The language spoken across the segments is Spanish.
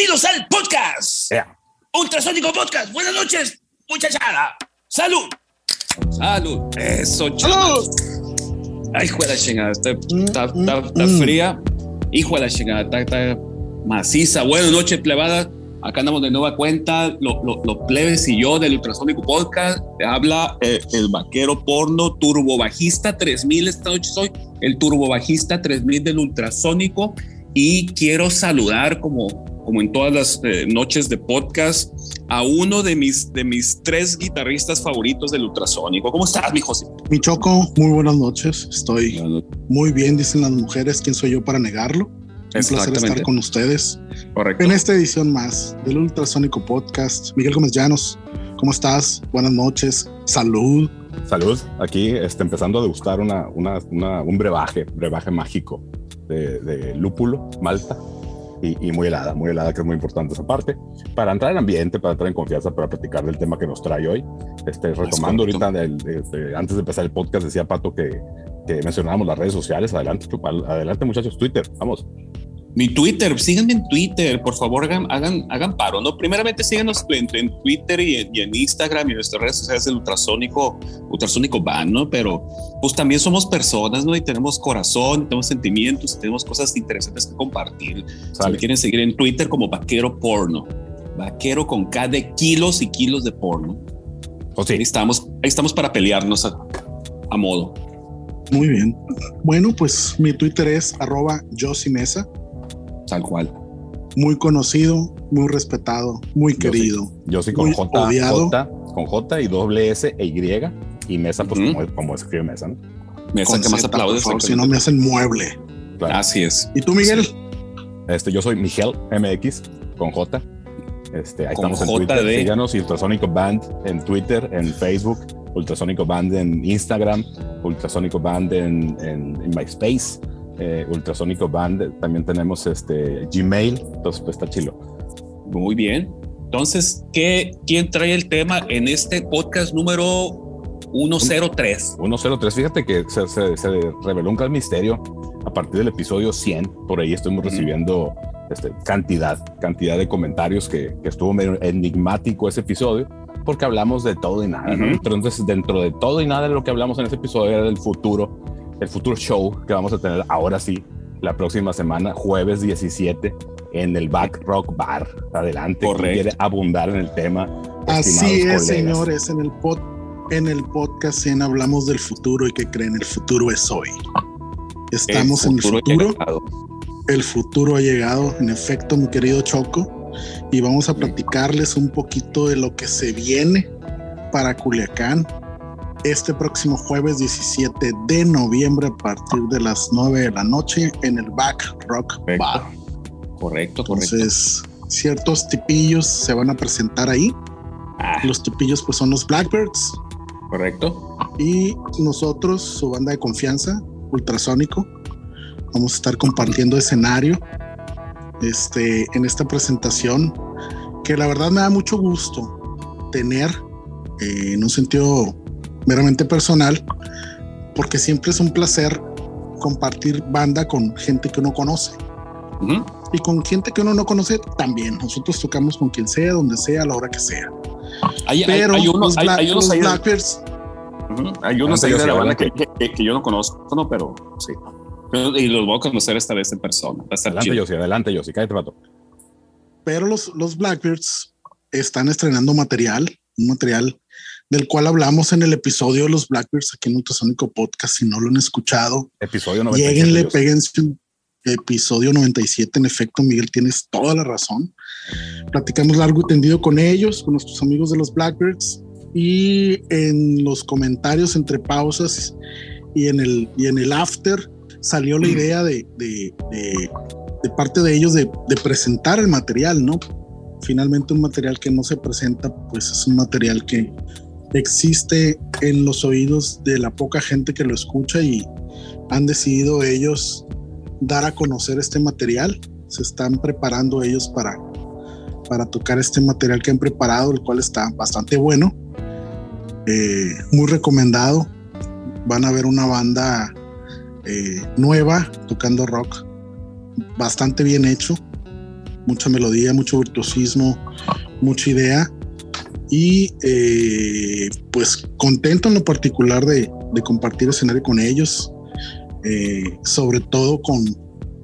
Bienvenidos al podcast. Ultrasónico Podcast. Buenas noches, muchachada. Salud. Salud. Eso, chaval. Ay, hijo de la chingada. Está, está, está, está fría. Hijo de la chingada. Está, está maciza. Buenas noches, plebada. Acá andamos de nueva cuenta, los lo, plebes y yo del Ultrasónico Podcast. Te habla eh, el vaquero porno turbobajista 3000 esta noche soy, el turbobajista 3000 del Ultrasónico. Y quiero saludar, como, como en todas las eh, noches de podcast, a uno de mis, de mis tres guitarristas favoritos del Ultrasónico. ¿Cómo estás, mi José? Mi Choco, muy buenas noches. Estoy muy bien, dicen las mujeres. ¿Quién soy yo para negarlo? Un placer estar con ustedes Correcto. en esta edición más del Ultrasónico Podcast. Miguel Gómez Llanos, ¿cómo estás? Buenas noches, salud. Salud, aquí este, empezando a degustar una, una, una, un brebaje, brebaje mágico de, de lúpulo, malta, y, y, muy helada, muy helada, que es muy importante esa parte, para entrar en ambiente, para entrar en confianza, para platicar del tema que nos trae hoy. Este, retomando ahorita, del, de, de, antes de empezar el podcast, decía Pato que, que mencionábamos las redes sociales. Adelante, adelante muchachos, Twitter, vamos. Mi Twitter, síganme en Twitter, por favor, hagan, hagan, hagan paro, ¿no? Primeramente síganos en, en Twitter y en, y en, Instagram y en nuestras redes sociales del Ultrasónico, Ultrasónico Van, ¿no? Pero pues también somos personas, ¿no? Y tenemos corazón, tenemos sentimientos, tenemos cosas interesantes que compartir. Si me quieren seguir en Twitter como Vaquero Porno, Vaquero con K de kilos y kilos de porno. Oh, sí. Ahí estamos, ahí estamos para pelearnos a, a modo. Muy bien. Bueno, pues mi Twitter es arroba Mesa tal cual. Muy conocido, muy respetado, muy yo querido. Sí, yo sí con J, J, con J y doble S e Y, y Mesa, pues como, como, escribe Mesa, ¿no? Mesa con que más aplaudes. Por favor, si no me hacen mueble. Claro. Así es. ¿Y tú, Miguel? Sí. Este, yo soy Miguel MX con J. Este, ahí con estamos J en Twitter. De... Síganos Ultrasonico Band en Twitter, en Facebook, Ultrasonico Band en Instagram, Ultrasonico Band en, en, en MySpace eh, Ultrasónico Band, también tenemos este Gmail, entonces pues está chilo. Muy bien. Entonces, ¿qué, ¿quién trae el tema en este podcast número 103? 103, fíjate que se, se, se reveló un gran misterio a partir del episodio 100, por ahí estuvimos recibiendo este, cantidad, cantidad de comentarios que, que, estuvo medio enigmático ese episodio, porque hablamos de todo y nada, uh -huh. ¿no? Entonces, dentro de todo y nada lo que hablamos en ese episodio era del futuro el futuro show que vamos a tener ahora sí la próxima semana, jueves 17, en el Back Rock Bar. Adelante, Correcto. quiere abundar en el tema. Así es, colegas. señores, en el, pod, en el podcast en hablamos del futuro y que creen, el futuro es hoy. Estamos el en el futuro. El futuro ha llegado, en efecto, mi querido Choco, y vamos a platicarles un poquito de lo que se viene para Culiacán, este próximo jueves 17 de noviembre a partir de las 9 de la noche en el Back Rock correcto. Bar. Correcto, Entonces, correcto. ciertos tipillos se van a presentar ahí. Ah. Los tipillos pues son los Blackbirds. Correcto. Y nosotros, su banda de confianza, Ultrasónico, vamos a estar compartiendo escenario este, en esta presentación que la verdad me da mucho gusto tener eh, en un sentido meramente personal, porque siempre es un placer compartir banda con gente que uno conoce. Uh -huh. Y con gente que uno no conoce también. Nosotros tocamos con quien sea, donde sea, a la hora que sea. Hay, Pero hay, hay unos, los, Black, hay, hay unos los ahí, Blackbirds, uh -huh. hay unos ahí de la banda que, que, que, yo no conozco, no, pero sí. Y los voy a conocer esta vez en persona. Adelante, Yossi, adelante, Yossi, cállate, rato. Pero los, los Blackbirds están estrenando material, un material del cual hablamos en el episodio de los Blackbirds aquí en Ultrasonico Podcast. Si no lo han escuchado, episodio 97. Lleguenle, péguense un episodio 97. En efecto, Miguel, tienes toda la razón. Platicamos largo y tendido con ellos, con nuestros amigos de los Blackbirds. Y en los comentarios entre pausas y en el, y en el after salió la idea de, de, de, de parte de ellos de, presentar el material, ¿no? Finalmente un material que no se presenta, pues es un material que existe en los oídos de la poca gente que lo escucha y han decidido ellos dar a conocer este material. Se están preparando ellos para, para tocar este material que han preparado, el cual está bastante bueno, eh, muy recomendado. Van a ver una banda eh, nueva tocando rock, bastante bien hecho. mucha melodía, mucho virtuosismo, mucha idea. Y eh, pues contento en lo particular de, de compartir escenario con ellos, eh, sobre todo con,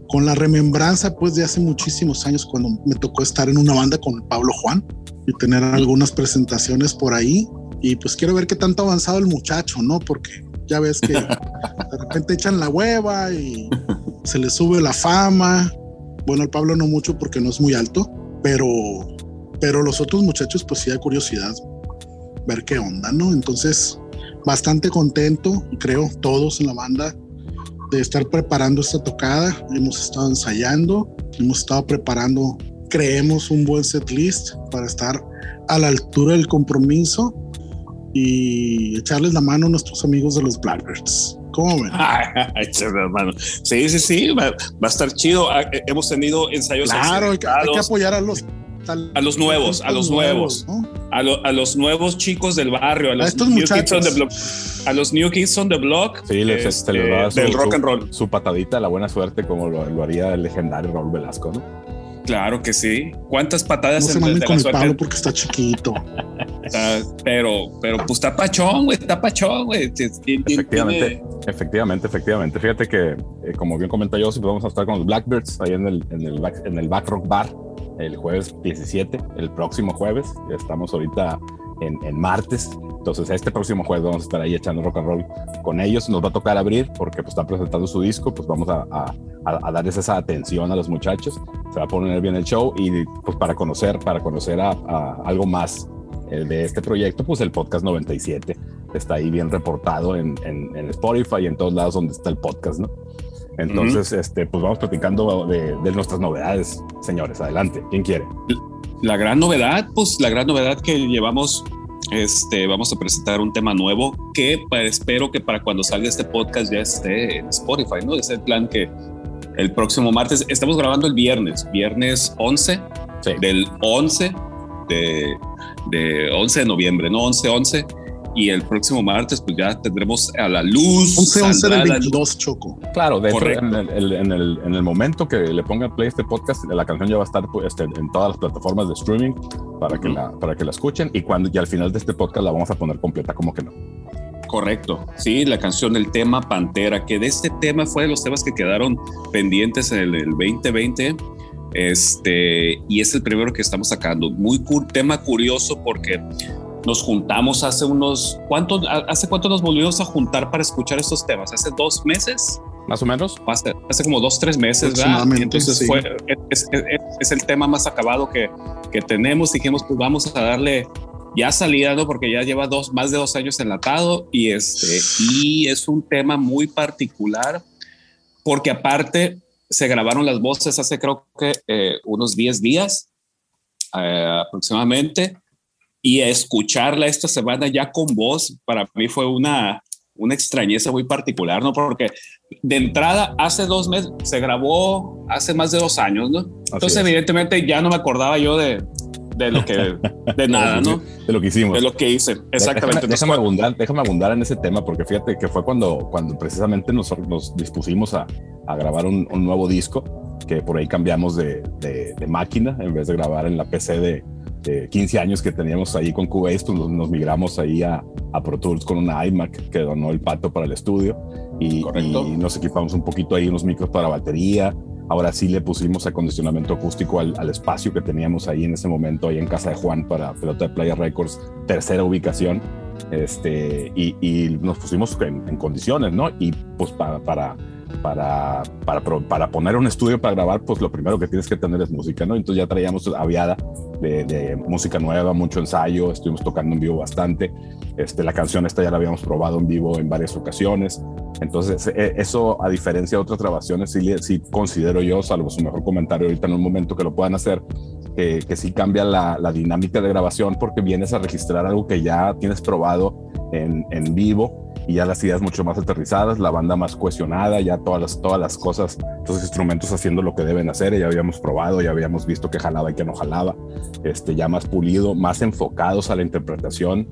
con la remembranza pues de hace muchísimos años cuando me tocó estar en una banda con Pablo Juan y tener algunas presentaciones por ahí y pues quiero ver qué tanto ha avanzado el muchacho, ¿no? Porque ya ves que de repente echan la hueva y se le sube la fama. Bueno, al Pablo no mucho porque no es muy alto, pero pero los otros muchachos pues sí da curiosidad ver qué onda, ¿no? Entonces, bastante contento, creo, todos en la banda de estar preparando esta tocada. Hemos estado ensayando, hemos estado preparando, creemos, un buen set list para estar a la altura del compromiso y echarles la mano a nuestros amigos de los Blackbirds. ¿Cómo ven? Sí, sí, sí, va, a estar chido. Ah, eh, hemos tenido ensayos. Claro, hay que, hay que apoyar a los a los nuevos, a los nuevos, a, a, los nuevos chicos del barrio, a los estos new muchachos. kids on the block, a los new kids on the block, Sí, les, este, este, su, del rock su- and roll. su patadita, la buena suerte, como lo, lo haría el legendario Raúl Velasco, ¿no? Claro que sí. ¿Cuántas No patadas se en manden de con la el suerte? Pablo porque está chiquito. Está- pero, pero pues está pachón, güey, está pachón, güey. Ti- ti- ti- Efectivamente, tiene- efectivamente, efectivamente. Fíjate que, eh, como bien comenta yo, vamos a estar con los Blackbirds ahí en el, en el, back, en el Back Rock Bar el jueves 17, el próximo jueves. Estamos ahorita en, en martes. Entonces, este próximo jueves vamos a estar ahí echando rock and roll con ellos. Nos va a tocar abrir porque pues, están presentando su disco. Pues vamos a, a, darles esa atención a los muchachos. Se va a poner bien el show y pues para conocer, para conocer algo más eh, de este proyecto, pues el podcast 97 está ahí bien reportado en, en Spotify y en todos lados donde está el podcast, ¿no? Entonces, este, pues vamos platicando de, de nuestras novedades, señores. Adelante, ¿quién quiere? La gran novedad, pues la gran novedad que llevamos, este, vamos a presentar un tema nuevo que espero que para cuando salga este podcast ya esté en Spotify, ¿no? Es el plan que el próximo martes, estamos grabando el viernes, viernes 11 Sí. del 11 de, de 11 de noviembre, ¿no? 11-11. Y el próximo martes, pues ya tendremos a la luz. 11 11 saldrá del a la luz. 22 Choco. Claro, de hecho, Correcto. en el, el- en, el, en el momento que le pongan play este podcast, la canción ya va a estar pues, este, en todas las plataformas de streaming para, que la, para que la escuchen. Y cuando y al final de este podcast la vamos a poner completa, como que no. Correcto, sí, la canción del tema Pantera, que de este tema fue de los temas que quedaron pendientes en el, el 2020, este, y es el primero que estamos sacando. Muy cu- tema curioso porque nos juntamos hace unos, ¿cuánto, ¿hace cuánto nos volvimos a juntar para escuchar estos temas? ¿Hace dos meses? Más o menos. Hace, hace como dos, tres meses, ¿verdad? Aproximadamente, Entonces sí. fue, es, es- es el tema más acabado que, que tenemos. Dijimos, pues vamos a darle ya salida, ¿no? Porque ya lleva dos, más de dos años enlatado y este, y es un tema muy particular porque aparte se grabaron las voces hace creo que eh, unos 10 días eh, aproximadamente y escucharla esta semana ya con voz para mí fue una, una extrañeza muy particular, ¿no? Porque de entrada hace dos meses se grabó hace más de dos años, ¿no? Entonces es. evidentemente ya no me acordaba yo de, de lo que, de nada, ¿no? De lo que hicimos. De lo que hice, exactamente. Déjame, déjame abundar, déjame abundar en ese tema, porque fíjate que fue cuando, cuando precisamente nos, nos dispusimos a, a grabar un, un nuevo disco, que por ahí cambiamos de, de- de máquina, en vez de grabar en la PC de, de 15 años que teníamos ahí con Cubase, pues nos, nos migramos ahí a, a Pro Tools con una iMac que donó el pato para el estudio y, y nos equipamos un poquito ahí unos micros para batería. Ahora sí le pusimos acondicionamiento acústico al, al espacio que teníamos ahí en ese momento, ahí en casa de Juan para Pelota de Playa Records, tercera ubicación este, y, y nos pusimos en, en condiciones, ¿no? Y pues para, para, para, para, para poner un estudio para grabar, pues lo primero que tienes que tener es música, ¿no? Entonces ya traíamos aviada de, de música nueva, mucho ensayo, estuvimos tocando en vivo bastante. Este, la canción esta ya la habíamos probado en vivo en varias ocasiones. Entonces, eh, eso a diferencia de otras grabaciones, sí, sí considero yo, salvo su mejor comentario ahorita en un momento que lo puedan hacer, que, que sí cambia la, la dinámica de grabación porque vienes a registrar algo que ya tienes probado en, en vivo y ya las ideas mucho más aterrizadas, la banda más cohesionada, ya todas las, todas las cosas, todos los instrumentos haciendo lo que deben hacer, ya habíamos probado, ya habíamos visto que jalaba y que no jalaba, este, ya más pulido, más enfocados a la interpretación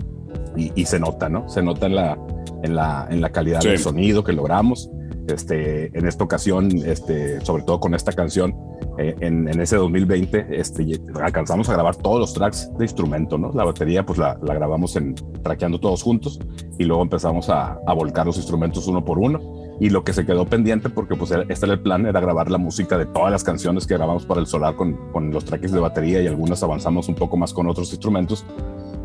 y, y se nota, ¿no? Se nota en la, en la, en la calidad Sí. del sonido que logramos. Este, en esta ocasión, este, sobre todo con esta canción, eh, en, ese 2020 este, alcanzamos a grabar todos los tracks de instrumento, ¿no? La batería pues la, grabamos en traqueando todos juntos y luego empezamos a, a, volcar los instrumentos uno por uno y lo que se quedó pendiente porque pues este era el plan era grabar la música de todas las canciones que grabamos para el solar con, con los tracks de batería y algunas avanzamos un poco más con otros instrumentos.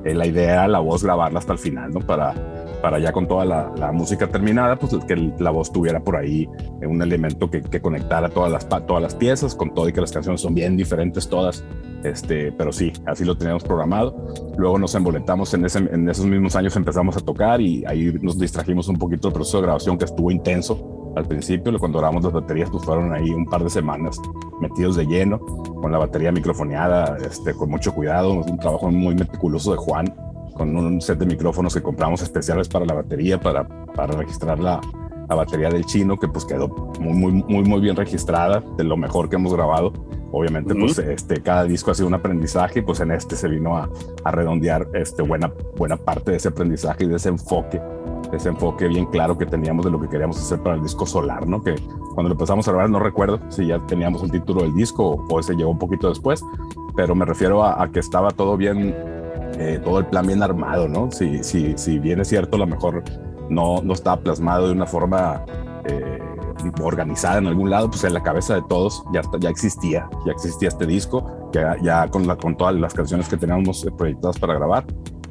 Eh, la idea era la voz grabarla hasta el final, ¿no? Para para ya con toda la, música terminada, pues que la voz tuviera por ahí un elemento que, conectara todas las, todas las piezas, con todo y que las canciones son bien diferentes todas, este, pero sí, así lo teníamos programado. Luego nos emboletamos en, ese, en esos mismos años, empezamos a tocar y ahí nos distrajimos un poquito del proceso de grabación que estuvo intenso al principio, cuando grabamos las baterías, pues fueron ahí un par de semanas metidos de lleno, con la batería microfoneada, este, con mucho cuidado, un trabajo muy meticuloso de Juan, con un set de micrófonos que compramos especiales para la batería, para, para registrar la, la batería del chino, que pues quedó muy, muy, muy, muy bien registrada, de lo mejor que hemos grabado. Obviamente, pues este, cada disco ha sido un aprendizaje, pues en este se vino a, a, redondear este, buena, buena parte de ese aprendizaje y de ese enfoque, ese enfoque bien claro que teníamos de lo que queríamos hacer para el disco Solar, ¿no? Que cuando lo empezamos a grabar, no recuerdo si ya teníamos el título del disco o, o ese llegó un poquito después, pero me refiero a, a que estaba todo bien eh, todo el plan bien armado, ¿no? Si, si, si bien es cierto, a lo mejor no, no estaba plasmado de una forma eh, organizada en algún lado, pues en la cabeza de todos ya, ya existía, ya existía este disco, ya, ya con, la, con todas las canciones que teníamos proyectadas para grabar.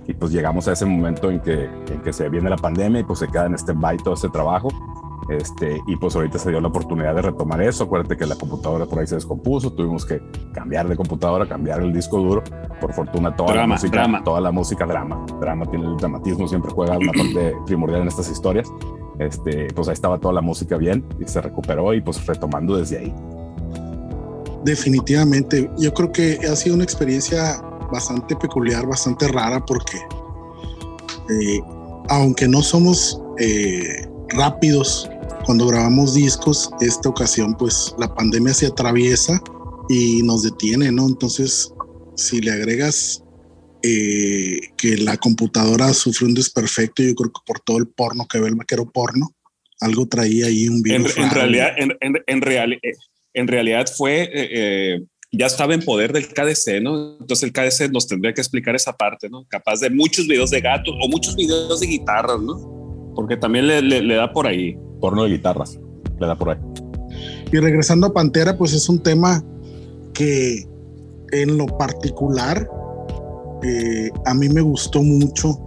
Y pues llegamos a ese momento en que, en que se viene la pandemia y pues se queda en stand-by todo ese trabajo este, y pues ahorita se dio la oportunidad de retomar eso. Acuérdate que la computadora por ahí se descompuso, tuvimos que cambiar de computadora, cambiar el disco duro. Por fortuna, toda la música, toda la música drama, drama tiene el dramatismo, siempre juega una parte primordial en estas historias. Este, pues ahí estaba toda la música bien y se recuperó y pues retomando desde ahí. Definitivamente, yo creo que ha sido una experiencia bastante peculiar, bastante rara porque eh, aunque no somos eh, rápidos cuando grabamos discos, esta ocasión pues la pandemia se atraviesa y nos detiene, ¿no? Entonces, si le agregas eh, que la computadora sufre un desperfecto, yo creo que por todo el porno que ve el maquero porno, algo traía ahí un virus. En, realidad, en, en, en realidad fue, eh, eh, ya estaba en poder del KDC, ¿no? Entonces el KDC nos tendría que explicar esa parte, ¿no? Capaz de muchos videos de gatos o muchos videos de guitarras, ¿no? Porque también le, le da por ahí porno de guitarras. Le da por ahí. Y regresando a Pantera, pues es un tema que en lo particular eh, a mí me gustó mucho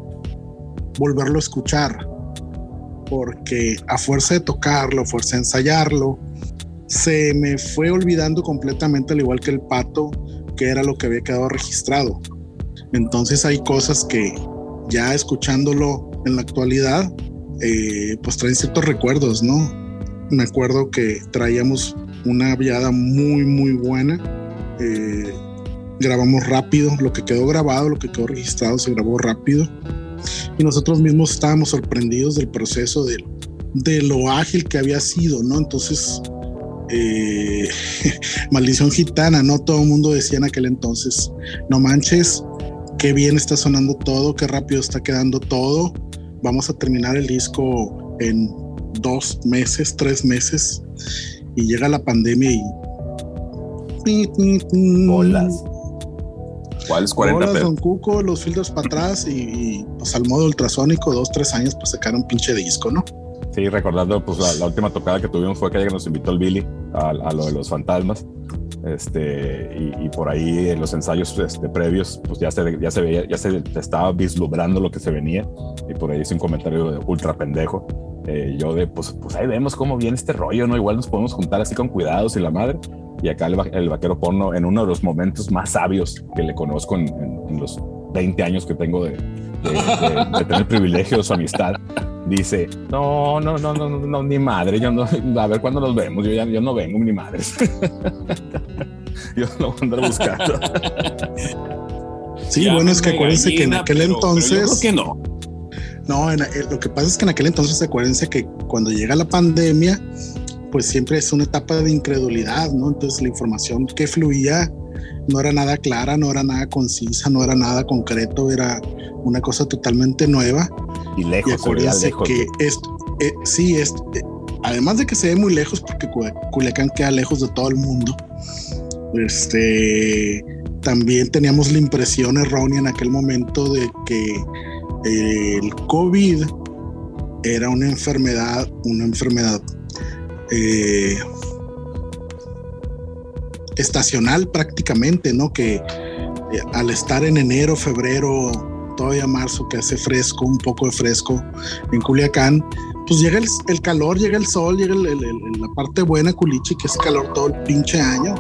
volverlo a escuchar, porque a fuerza de tocarlo, a fuerza de ensayarlo, se me fue olvidando completamente, al igual que el pato, que era lo que había quedado registrado. Entonces hay cosas que ya escuchándolo en la actualidad, eh, pues traen ciertos recuerdos, ¿no? Me acuerdo que traíamos una viada muy, muy buena. Eh, grabamos rápido, lo que quedó grabado, lo que quedó registrado se grabó rápido. Y nosotros mismos estábamos sorprendidos del proceso, de, de lo ágil que había sido, ¿no? Entonces, eh, maldición gitana, ¿no? Todo el mundo decía en aquel entonces, no manches, qué bien está sonando todo, qué rápido está quedando todo vamos a terminar el disco en dos meses, tres meses, y llega la pandemia y... Bolas. ¿Cuáles 40 Bolas, Don Cuco, los filtros para atrás y, pues al modo ultrasónico, dos, tres años para sacar un pinche disco, ¿no? Sí, recordando, pues la, última tocada que tuvimos fue aquella que nos invitó el Billy a, a lo de los fantasmas este, y, por ahí en los ensayos este, previos, pues ya se, ya se veía, ya se estaba vislumbrando lo que se venía, y por ahí hice un comentario de ultra pendejo. Eh, yo de, pues, pues ahí vemos cómo viene este rollo, ¿no? Igual nos podemos juntar así con cuidados y la madre. Y acá el, vaquero porno, en uno de los momentos más sabios que le conozco en, en, los 20 años que tengo de, de, tener el privilegio de su amistad, dice, no, no, no, no, no, ni madre, yo no, a ver cuándo nos vemos, yo ya yo no vengo, ni madre. yo lo voy a andar buscando. Sí, bueno, es que acuérdense que en aquel entonces... que no. No, eh, lo que pasa es que en aquel entonces acuérdense que cuando llega la pandemia, pues siempre es una etapa de incredulidad, ¿no? Entonces la información que fluía no era nada clara, no era nada concisa, no era nada concreto, era una cosa totalmente nueva. Y lejos, y lejos. que esto, eh, sí, es, eh, además de que se ve muy lejos, porque Culiacán queda lejos de todo el mundo, Este, también teníamos la impresión errónea en aquel momento de que eh, el COVID era una enfermedad, una enfermedad eh, estacional prácticamente, ¿no? Que eh, al estar en enero, febrero, todavía marzo, que hace fresco, un poco de fresco en Culiacán, pues llega el, calor, llega el sol, llega la parte buena, culichi, que es calor todo el pinche año.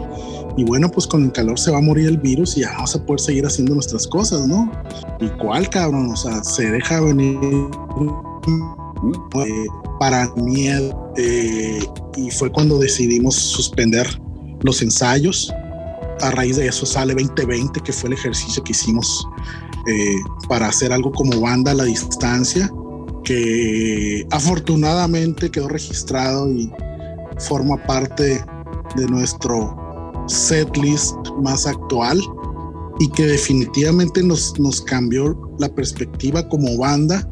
Y bueno, pues con el calor se va a morir el virus y ya vamos a poder seguir haciendo nuestras cosas, ¿no? ¿Y cuál, cabrón? O sea, se deja venir eh, para miedo. Eh, y fue cuando decidimos suspender los ensayos. A raíz de eso sale 2020, que fue el ejercicio que hicimos eh, para hacer algo como banda a la distancia, que afortunadamente quedó registrado y forma parte de nuestro setlist más actual y que definitivamente nos, nos cambió la perspectiva como banda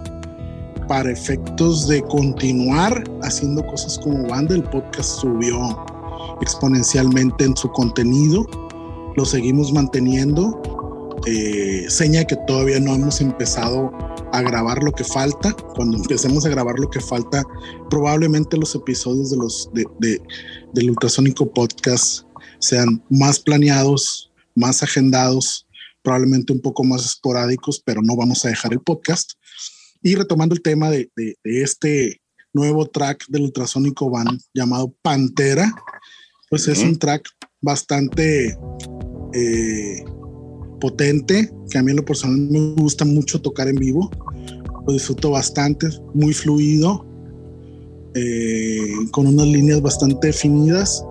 para efectos de continuar haciendo cosas como banda. El podcast subió exponencialmente en su contenido, lo seguimos manteniendo. Eh, seña que todavía no hemos empezado a grabar lo que falta. Cuando empecemos a grabar lo que falta, probablemente los episodios de los de, del ultrasónico podcast sean más planeados, más agendados, probablemente un poco más esporádicos, pero no vamos a dejar el podcast. Y retomando el tema de, este nuevo track del ultrasónico van llamado Pantera, pues es un track bastante eh, potente, que a mí en lo personal me gusta mucho tocar en vivo, lo disfruto bastante, muy fluido, eh, con unas líneas bastante definidas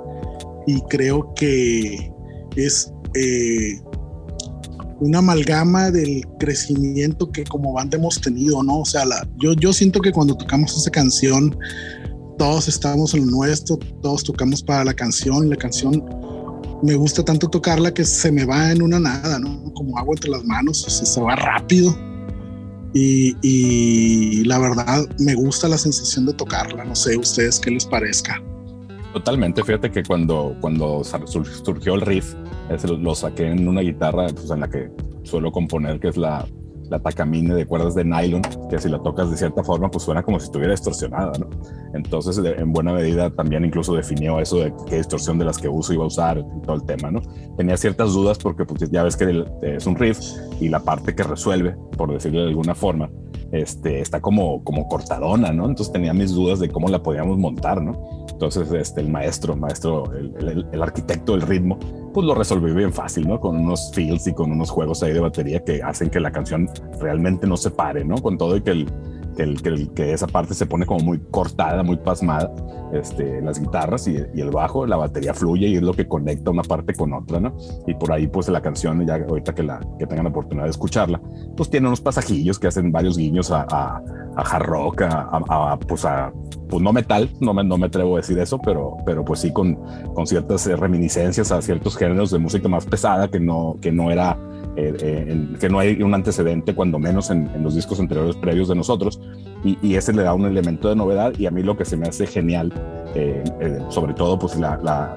y creo que es eh, una amalgama del crecimiento que como banda hemos tenido, ¿no? O sea, la, yo, yo siento que cuando tocamos esa canción, todos estamos en lo nuestro, todos tocamos para la canción, la canción me gusta tanto tocarla que se me va en una nada, ¿no? Como agua entre las manos, o se va rápido. Y, y, la verdad me gusta la sensación de tocarla, no sé ustedes qué les parezca. Totalmente, fíjate que cuando, cuando surgió el riff, lo saqué en una guitarra pues, en la que suelo componer, que es la, la Takamine de cuerdas de nylon, que si la tocas de cierta forma, pues suena como si estuviera distorsionada. Entonces, en buena medida, también incluso definió eso de qué distorsión de las que uso iba a usar y todo el tema, ¿no? Tenía ciertas dudas porque pues, ya ves que es un riff y la parte que resuelve, por decirlo de alguna forma, este, está como, como cortadona, ¿no? Entonces tenía mis dudas de cómo la podíamos montar, ¿no? Entonces este, el maestro, maestro, el, el, arquitecto del ritmo, pues lo resolvió bien fácil, ¿no? Con unos feels y con unos juegos ahí de batería que hacen que la canción realmente no se pare, ¿no? Con todo y que el, que, que, esa parte se pone como muy cortada, muy pasmada, este, las guitarras y, el bajo, la batería fluye y es lo que conecta una parte con otra, ¿no? Y por ahí pues la canción, ya ahorita que, la, que tengan la oportunidad de escucharla, pues tiene unos pasajillos que hacen varios guiños a, a, hard rock, a, pues a, pues no metal, no me, no me atrevo a decir eso, pero, pero pues sí con, con ciertas reminiscencias a ciertos géneros de música más pesada que no, que no era eh, eh, que no hay un antecedente, cuando menos en, los discos anteriores previos de nosotros, y, ese le da un elemento de novedad y a mí lo que se me hace genial, eh, sobre todo pues la, la,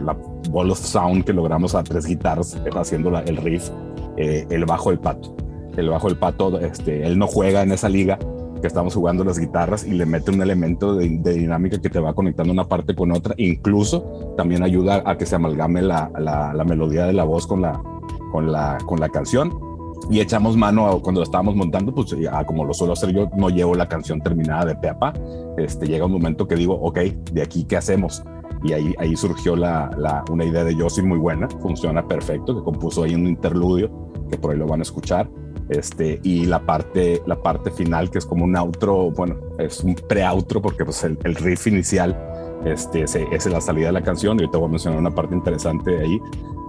la, ball of sound que logramos a tres guitarras haciendo el riff, el bajo del pato. El bajo del pato, este, él no juega en esa liga, que estamos jugando las guitarras y le mete un elemento de, dinámica que te va conectando una parte con otra. Incluso también ayuda a que se amalgame la melodía de la voz con la, con la, con la canción y echamos mano cuando lo estábamos montando, pues como lo suelo hacer yo, no llevo la canción terminada de peapa. Este, llega un momento que digo, ok, de aquí, ¿qué hacemos? Y ahí, ahí surgió la, la, una idea de Josie muy buena, funciona perfecto, que compuso ahí un interludio, que por ahí lo van a escuchar. Este, y la parte, la parte final, que es como un outro, bueno, es un pre-outro, porque pues el, el riff inicial este, esa es la salida de la canción. Y te voy a mencionar una parte interesante ahí.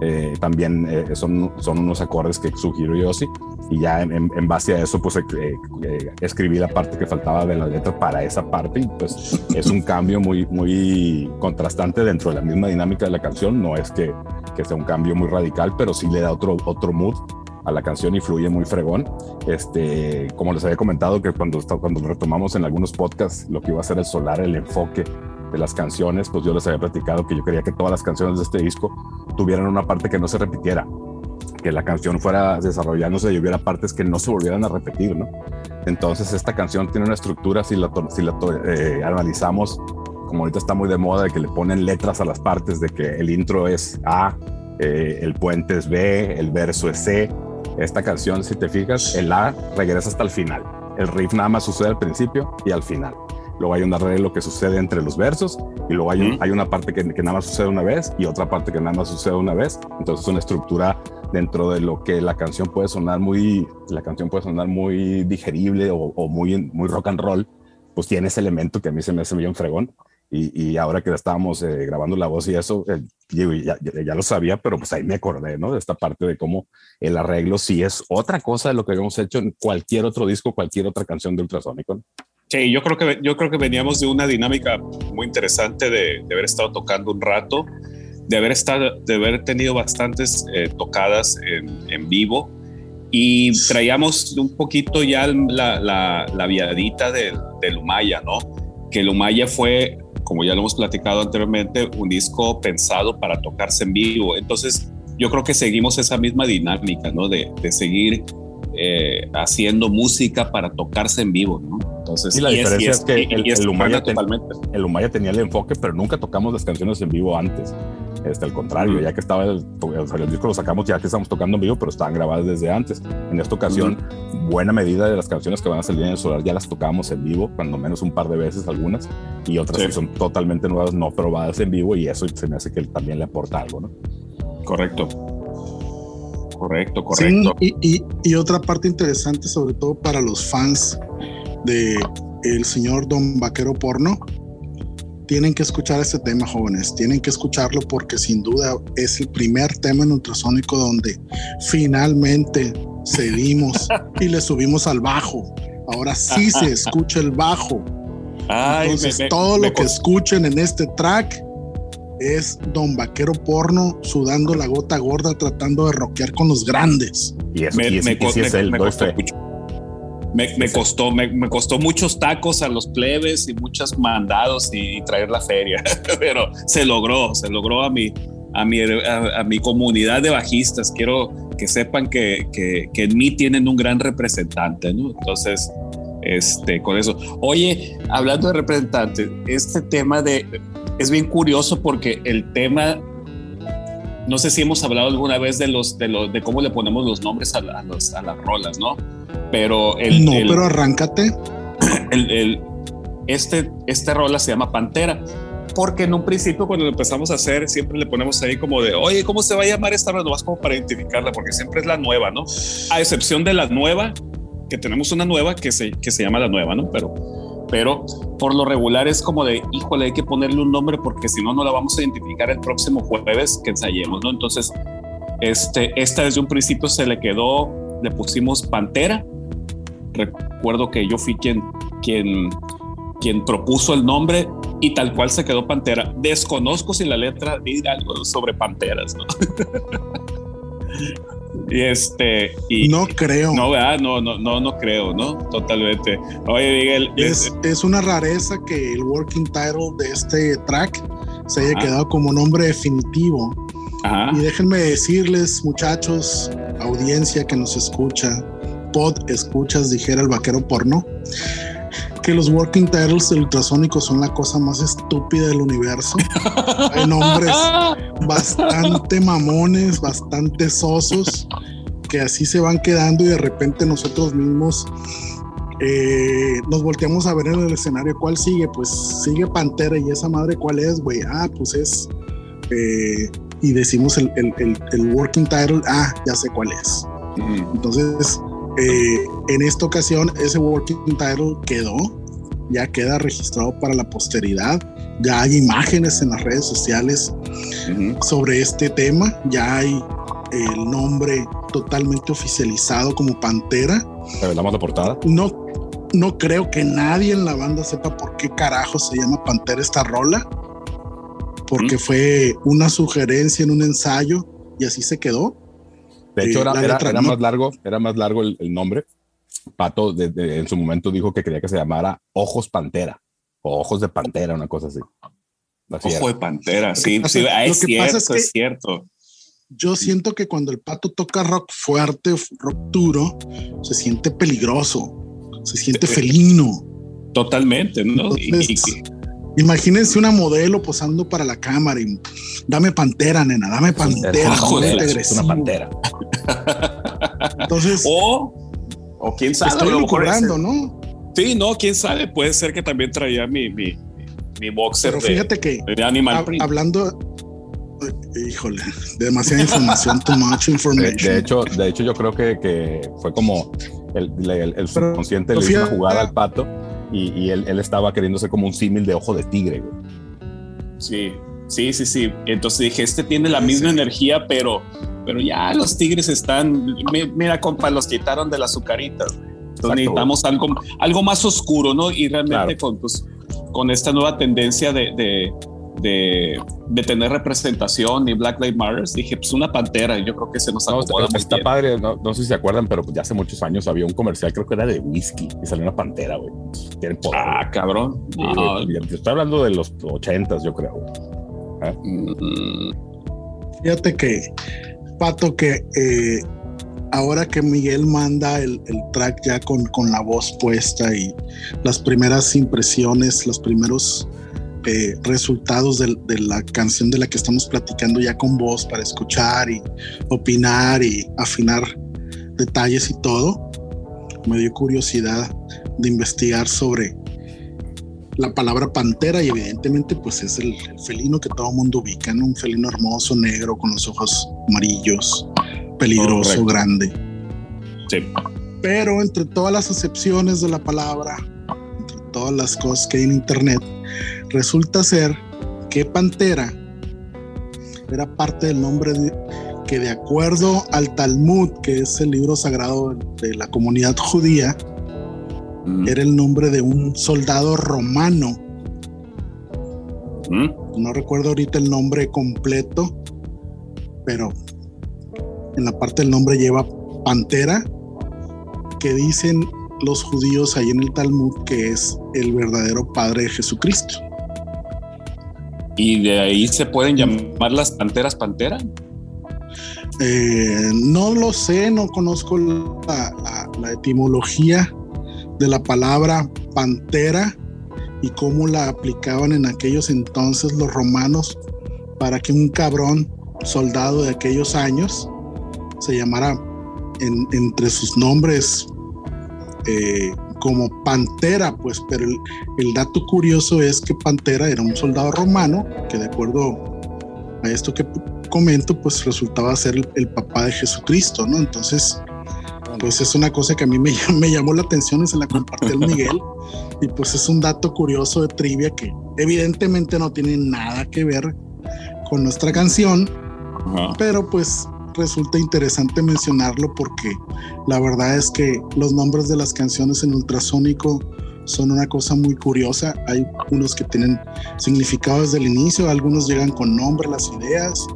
Eh, también eh, son, son unos acordes que sugirió Yossi. Y ya en, base a eso, pues eh, escribí la parte que faltaba de la letra para esa parte. Y pues es un cambio muy, muy contrastante dentro de la misma dinámica de la canción. No es que, que sea un cambio muy radical, pero sí le da otro, otro mood a la canción y fluye muy fregón. Este, como les había comentado que cuando, cuando retomamos en algunos podcasts lo que iba a ser el solar, el enfoque de las canciones, pues yo les había platicado que yo quería que todas las canciones de este disco tuvieran una parte que no se repitiera, que la canción fuera desarrollándose y hubiera partes que no se volvieran a repetir, ¿no? Entonces esta canción tiene una estructura, si la, si la eh, analizamos, como ahorita está muy de moda, de que le ponen letras a las partes, de que el intro es A, eh, el puente es B, el verso es C. Esta canción, si te fijas, el A regresa hasta el final. El riff nada más sucede al principio y al final luego hay un arreglo que sucede entre los versos y luego hay, hay una parte que, nada más sucede una vez y otra parte que nada más sucede una vez. Entonces es una estructura dentro de lo que la canción puede sonar muy, la canción puede sonar muy digerible o, muy, muy rock and roll, pues tiene ese elemento que a mí se me hace bien fregón. Y, y ahora que estábamos eh, grabando la voz y eso, eh, ya, ya, lo sabía, pero pues ahí me acordé, ¿no? De esta parte de cómo el arreglo sí es otra cosa de lo que habíamos hecho en cualquier otro disco, cualquier otra canción de Ultrasonic. Sí, yo creo que yo creo que veníamos de una dinámica muy interesante de, de haber estado tocando un rato, de haber estado, de haber tenido bastantes eh, tocadas en, en, vivo y traíamos un poquito ya la, la, la viadita del, del Umaya, ¿no? Que el Umaya fue, como ya lo hemos platicado anteriormente, un disco pensado para tocarse en vivo. Entonces, yo creo que seguimos esa misma dinámica, ¿no? De, de seguir eh, haciendo música para tocarse en vivo, ¿no? Entonces, y la diferencia es, que el, el, Umaya el, Umaya tenía el enfoque, pero nunca tocamos las canciones en vivo antes. Este, al contrario, ya que estaba el, el, disco lo sacamos ya que estamos tocando en vivo, pero estaban grabadas desde antes. En esta ocasión, buena medida de las canciones que van a salir en el solar ya las tocamos en vivo, cuando menos un par de veces algunas, y otras que son totalmente nuevas, no probadas en vivo, y eso se me hace que también le aporta algo, ¿no? Correcto. Correcto, correcto. y, y, otra parte interesante, sobre todo para los fans de el señor Don Vaquero Porno, tienen que escuchar este tema, jóvenes. Tienen que escucharlo porque sin duda es el primer tema en ultrasónico donde finalmente cedimos y le subimos al bajo. Ahora sí se escucha el bajo. Entonces, todo lo que escuchen en este track es Don Vaquero Porno sudando la gota gorda tratando de rockear con los grandes. Y eso, me, me, es él, me, costó, me, costó, me, costó muchos tacos a los plebes y muchos mandados y, traer la feria, pero se logró, se logró a mi, a mi, a, mi comunidad de bajistas. Quiero que sepan que, que, que, en mí tienen un gran representante, ¿no? Entonces, este, con eso. Oye, hablando de representante, este tema de es bien curioso porque el tema, no sé si hemos hablado alguna vez de los de, los, de cómo le ponemos los nombres a, a, los, a las rolas, ¿no? Pero el, no, pero arráncate. El, el, este, este rola se llama Pantera. Porque en un principio, cuando lo empezamos a hacer, siempre le ponemos ahí como de, oye, ¿cómo se va a llamar esta rola? Más como para identificarla, porque siempre es la nueva, ¿no? A excepción de la nueva, que tenemos una nueva que se, que se llama la nueva, ¿no? Pero pero por lo regular es como de, híjole, hay que ponerle un nombre porque si no, no la vamos a identificar el próximo jueves que ensayemos, ¿no? Entonces, este, esta desde un principio se le quedó, le pusimos Pantera. Recuerdo que yo fui quien, quien, quien propuso el nombre y tal cual se quedó Pantera. Desconozco si la letra dice algo sobre panteras, ¿no? Y este. Y, no creo. No, ¿verdad? No, no, no, no creo, ¿no? Totalmente. Oye, Miguel. Es, es una rareza que el working title de este track se haya quedado como nombre definitivo. Ajá. Y déjenme decirles, muchachos, audiencia que nos escucha, pod escuchas, dijera el vaquero porno que los working titles de ultrasónicos son la cosa más estúpida del universo. Hay nombres bastante mamones, bastante sosos, que así se van quedando y de repente nosotros mismos eh, nos volteamos a ver en el escenario cuál sigue. Pues sigue Pantera y esa madre cuál es, güey. Ah, pues es. Eh, y decimos el, el, el, working title, ah, ya sé cuál es. Entonces, eh, en esta ocasión ese working title quedó, ya queda registrado para la posteridad, ya hay imágenes en las redes sociales sobre este tema, ya hay el nombre totalmente oficializado como Pantera. ¿Revelamos la portada? No, no creo que nadie en la banda sepa por qué carajo se llama Pantera esta rola, porque fue una sugerencia en un ensayo y así se quedó. De hecho, era, más largo, era más largo el, nombre. Pato en su momento dijo que quería que se llamara Ojos Pantera o Ojos de Pantera, una cosa así. Ojo de pantera, sí, sí es cierto, es, cierto. Yo siento que cuando el pato toca rock fuerte, rock duro, se siente peligroso, se siente felino. Totalmente, ¿no? Imagínense una modelo posando para la cámara y dame pantera, nena, dame pantera. es una pantera. Entonces, o, o quién sabe, estoy ¿no? Sí, no, quién sabe, puede ser que también traía mi, mi, mi boxer Pero fíjate que de Animal Hablando, híjole, demasiada información, too much information. De, hecho, de hecho, yo creo que, que fue como el, el, subconsciente le hizo una jugada al pato y, él, él, estaba queriendo ser como un símil de ojo de tigre. Sí, sí, sí, sí. Entonces dije, este tiene la misma energía, pero, pero ya los tigres están, mira, compa, los quitaron de las azucaritas. Entonces necesitamos algo, algo más oscuro, ¿no? Y realmente con, pues, con esta nueva tendencia de, de de, de, tener representación y Black Lives Matter, dije, pues una pantera, yo creo que se nos acomoda no, Está padre, no, no, sé si se acuerdan, pero ya hace muchos años había un comercial, creo que era de whisky, y salió una pantera, güey. Ah, cabrón. estoy hablando de los ochentas, yo creo. ¿Ah? Mm. Fíjate que, Pato, que eh, ahora que Miguel manda el, el track ya con, con, la voz puesta y las primeras impresiones, los primeros eh, resultados de, la canción de la que estamos platicando ya con voz para escuchar y opinar y afinar detalles y todo, me dio curiosidad de investigar sobre la palabra pantera y evidentemente pues es el, felino que todo el mundo ubica, un felino hermoso, negro, con los ojos amarillos, peligroso, grande. Sí. Pero entre todas las acepciones de la palabra, entre todas las cosas que hay en internet, Resulta ser que Pantera era parte del nombre que de acuerdo al Talmud, que es el libro sagrado de la comunidad judía, mm. era el nombre de un soldado romano. Mm. No recuerdo ahorita el nombre completo, pero en la parte del nombre lleva Pantera, que dicen los judíos ahí en el Talmud que es el verdadero Padre de Jesucristo. ¿Y de ahí se pueden llamar las panteras pantera? Eh, no lo sé, no conozco la, etimología de la palabra pantera y cómo la aplicaban en aquellos entonces los romanos para que un cabrón soldado de aquellos años se llamara entre sus nombres eh, como Pantera, pues, pero el, dato curioso es que Pantera era un soldado romano que de acuerdo a esto que comento, pues resultaba ser el, papá de Jesucristo, ¿no? Entonces, pues es una cosa que a mí me, me llamó la atención y se la compartió el Miguel. y pues es un dato curioso de trivia que evidentemente no tiene nada que ver con nuestra canción, pero pues resulta interesante mencionarlo porque la verdad es que los nombres de las canciones en ultrasónico son una cosa muy curiosa. Hay unos que tienen significado desde el inicio, algunos llegan con nombre las ideas,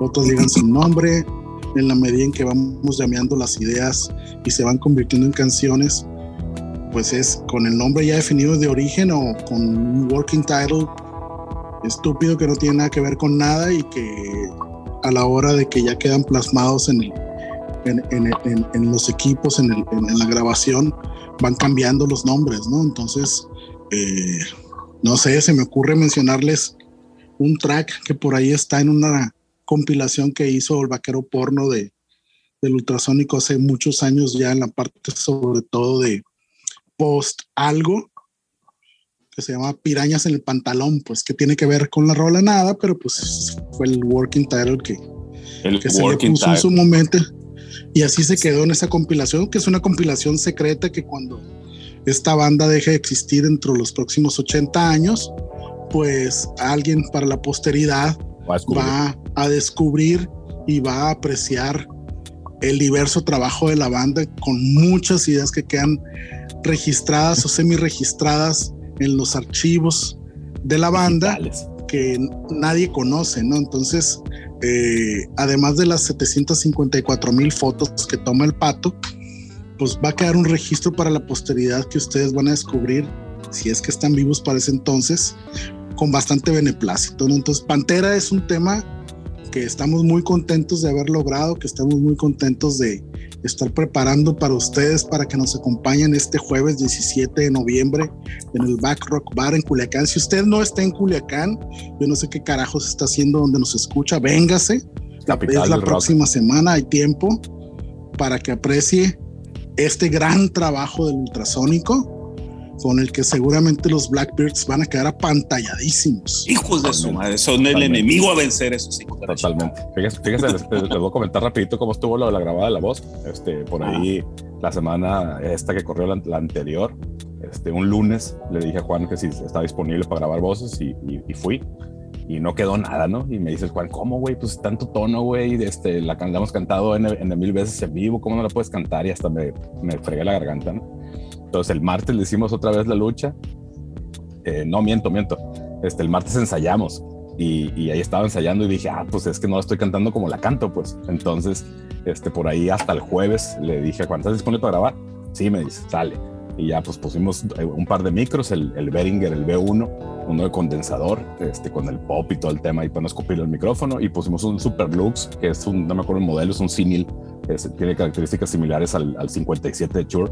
otros llegan sin nombre. En la medida en que vamos llameando las ideas y se van convirtiendo en canciones, pues es con el nombre ya definido de origen o con un working title estúpido que no tiene nada que ver con nada y que a la hora de que ya quedan plasmados en, en, los equipos, en, la grabación, van cambiando los nombres, ¿no? Entonces, eh, no sé, se me ocurre mencionarles un track que por ahí está en una compilación que hizo el vaquero porno de, del ultrasónico hace muchos años ya en la parte sobre todo de post algo que se llama Pirañas en el pantalón, pues que tiene que ver con la rola nada, pero pues fue el working title que, el que se le puso en su momento. Y así se quedó en esa compilación, que es una compilación secreta que cuando esta banda deje de existir dentro de los próximos 80 años, pues alguien para la posteridad va a descubrir y va a apreciar el diverso trabajo de la banda con muchas ideas que quedan registradas o semi registradas en los archivos de la banda que nadie conoce, ¿no? Entonces, eh, además de las 754 mil fotos que toma el pato, pues va a quedar un registro para la posteridad que ustedes van a descubrir, si es que están vivos para ese entonces, con bastante beneplácito. Entonces, Pantera es un tema que estamos muy contentos de haber logrado, que estamos muy contentos de estar preparando para ustedes para que nos acompañen este jueves 17 de noviembre en el Back Rock Bar en Culiacán. Si usted no está en Culiacán, yo no sé qué carajos está haciendo donde nos escucha, véngase. es la próxima semana, hay tiempo para que aprecie este gran trabajo del ultrasónico con el que seguramente los Blackbirds van a quedar apantalladísimos. Hijos de su madre, son el enemigo a vencer esos hijos. Totalmente. Fíjense, les, voy a comentar rapidito cómo estuvo la, la grabada de la voz. Este, por ahí, la semana esta que corrió la, anterior, este, un lunes, le dije a Juan que si estaba disponible para grabar voces y, y, fui y no quedó nada, ¿no? Y me dices, Juan, ¿cómo, güey? Pues tanto tono, güey, este, la, la hemos cantado en, en, mil veces en vivo, ¿cómo no la puedes cantar? Y hasta me, me fregué la garganta, ¿no? Entonces el martes le hicimos otra vez la lucha. Eh, no, miento, miento. Este, el martes ensayamos y, ahí estaba ensayando y dije, ah, pues es que no estoy cantando como la canto, pues. Entonces, este, por ahí hasta el jueves le dije, ¿cuánto estás disponible para grabar? Sí, me dice, sale. Y ya pues pusimos eh, un par de micros, el, el Behringer, el B1, uno de condensador, este, con el pop y todo el tema y para no escupir el micrófono. Y pusimos un Super Lux, que es un, no me acuerdo el modelo, es un Simil, tiene características similares al, al 57 de Shure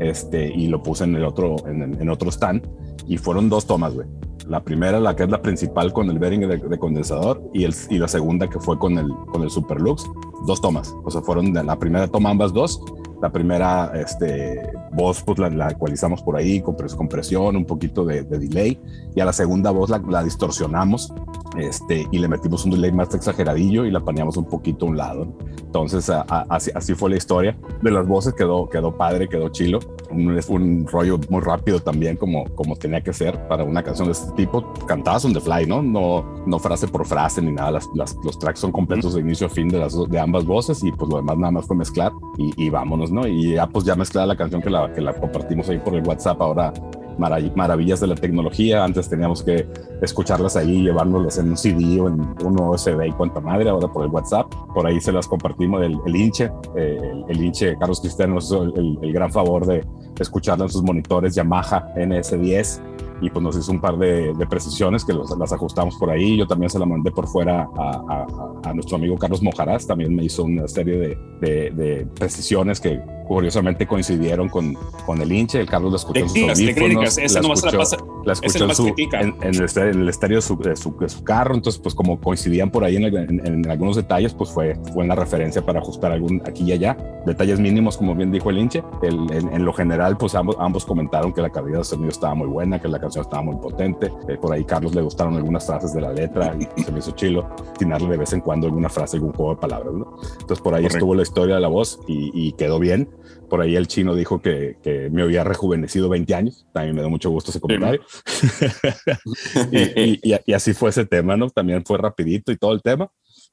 este, y lo puse en el otro, en, otro stand, y fueron dos tomas, güey. La primera, la que es la principal con el bearing de, condensador, y, el, y la segunda que fue con el, con el Superlux, dos tomas. O sea, fueron de la primera toma ambas dos. La primera este, voz, pues la, ecualizamos por ahí con compresión, un poquito de, delay, y a la segunda voz la, la distorsionamos este, y le metimos un delay más exageradillo y la paneamos un poquito a un lado. Entonces, así, así, fue la historia. De las voces quedó, quedó padre, quedó chilo. Un, un rollo muy rápido también, como, como tenía que ser para una canción de este tipo. Cantadas on the fly, ¿no? No, no frase por frase ni nada. Las, los tracks son completos de inicio a fin de, las, de ambas voces y pues lo demás nada más fue mezclar y, y vámonos, ¿no? Y ya pues ya mezclada la canción que la, que la compartimos ahí por el WhatsApp ahora maravillas de la tecnología. Antes teníamos que escucharlas ahí, llevárnoslas en un CD o en un USB y cuánta madre, ahora por el WhatsApp. Por ahí se las compartimos el, el hinche. Eh, el, hinche Carlos Cristiano nos hizo el, el, gran favor de escucharla en sus monitores Yamaha NS10 y pues nos hizo un par de, precisiones que las ajustamos por ahí. Yo también se la mandé por fuera a, a, nuestro amigo Carlos Mojarás, también me hizo una serie de, de, precisiones que curiosamente coincidieron con, con el hinche. El Carlos la escuchó en sus audífonos. No la, pasa, la escuchó en, su, en, en, el, estéreo, de su, de, su, de su, carro. Entonces, pues como coincidían por ahí en, algunos detalles, pues fue buena referencia para ajustar algún aquí y allá. Detalles mínimos, como bien dijo el hinche. El, en, lo general, pues ambos, ambos comentaron que la calidad de sonido estaba muy buena, que la estaba muy potente. Eh, por ahí Carlos le gustaron algunas frases de la letra y se me hizo chilo atinarle de vez en cuando alguna frase, algún juego de palabras. ¿no? Entonces por ahí estuvo la historia de la voz y, quedó bien. Por ahí el chino dijo que, que, me había rejuvenecido 20 años. También me da mucho gusto ese comentario. y, y, así fue ese tema, ¿no? También fue rapidito y todo el tema.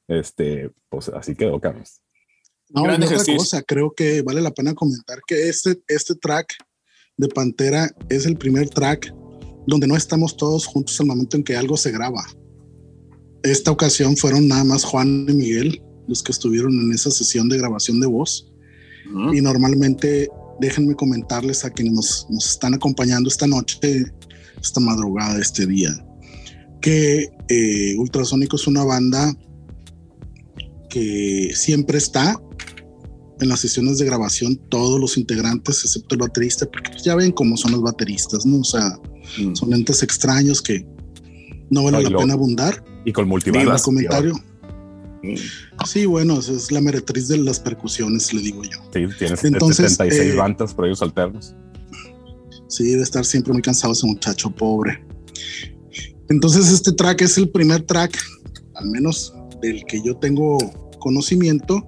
Este, pues así quedó, Carlos. No, otra cosa, creo que vale la pena comentar que este, este track de Pantera es el primer track donde no estamos todos juntos al momento en que algo se graba. Esta ocasión fueron nada más Juan y Miguel los que estuvieron en esa sesión de grabación de voz. Y normalmente, déjenme comentarles a quienes nos, nos, están acompañando esta noche, esta madrugada, este día, que eh, Ultrasónico es una banda que siempre está en las sesiones de grabación todos los integrantes, excepto el baterista, porque ya ven cómo son los bateristas, ¿no? O sea, mm. son entes extraños que no vale la pena abundar. Y con multibandas. comentario. Sí, bueno, es la meretriz de las percusiones, le digo yo. Sí, tienes Entonces, 76 eh, bandas, ellos alternos. Sí, debe estar siempre muy cansado ese muchacho pobre. Entonces, este track es el primer track, al menos del que yo tengo conocimiento,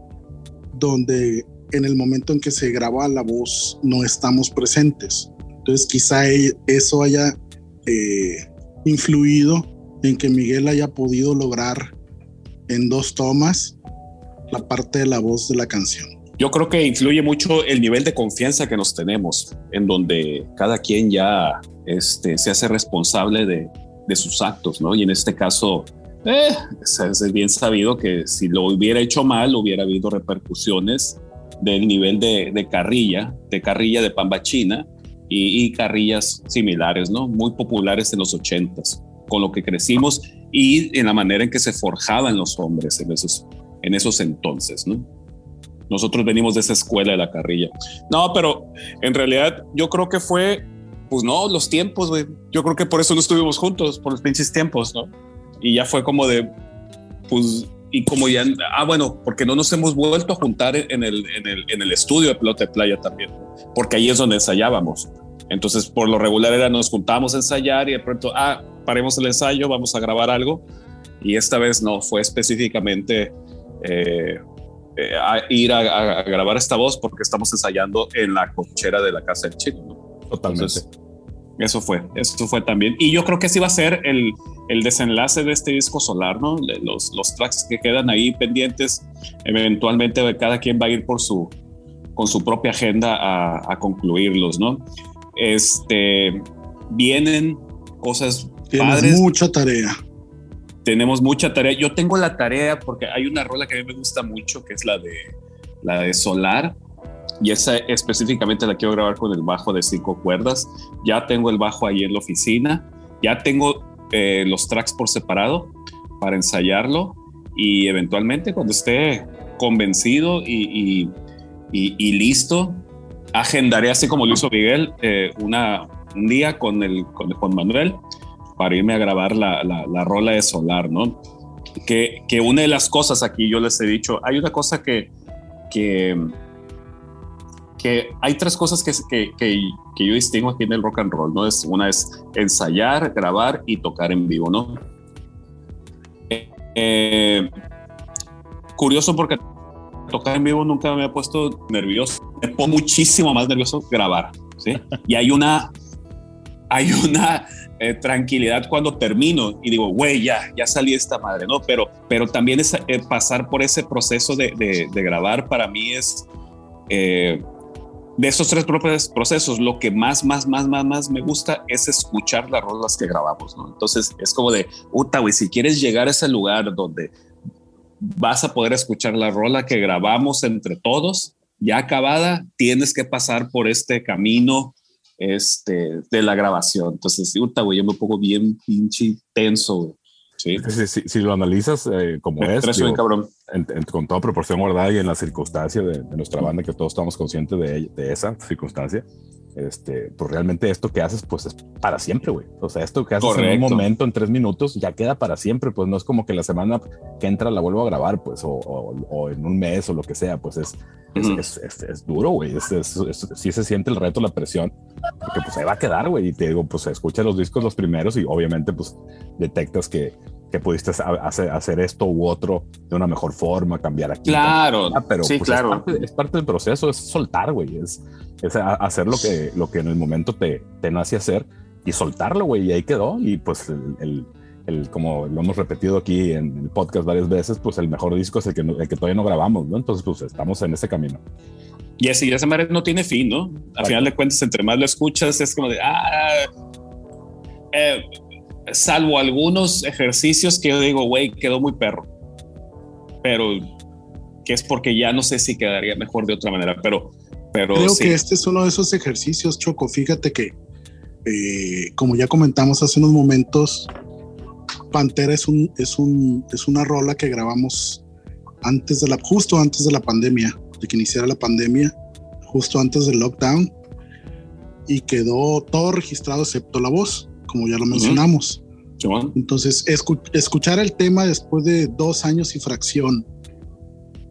donde en el momento en que se graba la voz no estamos presentes. Entonces quizá e, eso haya eh, influido en que Miguel haya podido lograr en dos tomas la parte de la voz de la canción. Yo creo que influye mucho el nivel de confianza que nos tenemos, en donde cada quien ya este, se hace responsable de, de sus actos, ¿no? Y en este caso, eh, es bien sabido que si lo hubiera hecho mal, hubiera habido repercusiones del nivel de, carrilla, de carrilla de pambachina y, y, carrillas similares, ¿no? Muy populares en los ochentas. con lo que crecimos y en la manera en que se forjaban los hombres en esos, en esos entonces, ¿no? Nosotros venimos de esa escuela de la carrilla. No, pero en realidad yo creo que fue, pues no, los tiempos, güey. Yo creo que por eso no estuvimos juntos, por los pinches tiempos, ¿no? Y ya fue como de, pues, y como ya, ah, bueno, porque no nos hemos vuelto a juntar en el, en el, en el estudio de pelota de playa también, porque ahí es donde ensayábamos. Entonces, por lo regular era nos juntábamos a ensayar y de pronto, ah, paremos el ensayo, vamos a grabar algo. Y esta vez no, fue específicamente eh, eh, a ir a, grabar esta voz porque estamos ensayando en la cochera de la casa del chico. Totalmente. eso fue, eso fue también. Y yo creo que sí va a ser el, el desenlace de este disco solar, ¿no? Los, los tracks que quedan ahí pendientes, eventualmente cada quien va a ir por su, con su propia agenda a, a concluirlos, ¿no? Este, vienen cosas Tienes padres. mucha tarea tenemos mucha tarea. Yo tengo la tarea porque hay una rola que a mí me gusta mucho, que es la de, la de Solar. Y esa específicamente la quiero grabar con el bajo de cinco cuerdas. Ya tengo el bajo ahí en la oficina. Ya tengo eh, los tracks por separado para ensayarlo. Y eventualmente cuando esté convencido y, y, listo, agendaré así como lo hizo Miguel eh, una, un día con, el, con Juan Manuel para irme a grabar la, la, rola de Solar, ¿no? Que, que, una de las cosas aquí, yo les he dicho, hay una cosa que, que, que hay tres cosas que, que, que, yo distingo aquí en el rock and roll, ¿no? Es, una es ensayar, grabar y tocar en vivo, ¿no? Eh, curioso porque tocar en vivo nunca me ha puesto nervioso. Me pongo muchísimo más nervioso grabar, ¿sí? Y hay una, hay una eh, tranquilidad cuando termino y digo, güey, ya, ya salí esta madre, ¿no? Pero, pero también es eh, pasar por ese proceso de, grabar para mí es, eh, de esos tres propios procesos, lo que más, más, más, más, más me gusta es escuchar las rolas que grabamos, ¿no? Entonces es como de, puta, güey, si quieres llegar a ese lugar donde vas a poder escuchar la rola que grabamos entre todos, ya acabada, tienes que pasar por este camino este, de la grabación. Entonces, puta, güey, yo me pongo bien pinche tenso, Sí. Si, lo analizas eh, como es, cabrón. con toda proporción guardada y en la circunstancia de, nuestra banda, que todos estamos conscientes de, de, esa circunstancia, este, pues realmente esto que haces, pues es para siempre, güey. O sea, esto que haces en un momento, en tres minutos, ya queda para siempre, pues no es como que la semana que entra la vuelvo a grabar, pues, o, o, en un mes o lo que sea, pues es, es, es, es, duro, güey. sí se siente el reto, la presión, porque pues ahí va a quedar, güey. Y te digo, pues escucha los discos los primeros y obviamente pues detectas que, que pudiste hacer, hacer, esto u otro de una mejor forma, cambiar aquí. Claro, pero sí, pues, claro. Es parte, es parte, del proceso, es soltar, güey. Es, es hacer lo que, lo que en el momento te, te nace hacer y soltarlo, güey. Y ahí quedó. Y pues el, el, como lo hemos repetido aquí en el podcast varias veces, pues el mejor disco es el que, el que todavía no grabamos, ¿no? Entonces, pues estamos en ese camino. Y y ese madre no tiene fin, ¿no? Al final de cuentas, entre más lo escuchas, es como de, ah, eh, salvo algunos ejercicios que yo digo, güey, quedó muy perro. Pero que es porque ya no sé si quedaría mejor de otra manera, pero pero Creo que este es uno de esos ejercicios, Choco. Fíjate que, eh, como ya comentamos hace unos momentos, Pantera es, un, es, un, es una rola que grabamos antes de la, justo antes de la pandemia, de que iniciara la pandemia, justo antes del lockdown, y quedó todo registrado excepto la voz, como ya lo mencionamos. Entonces, escuchar el tema después de dos años y fracción,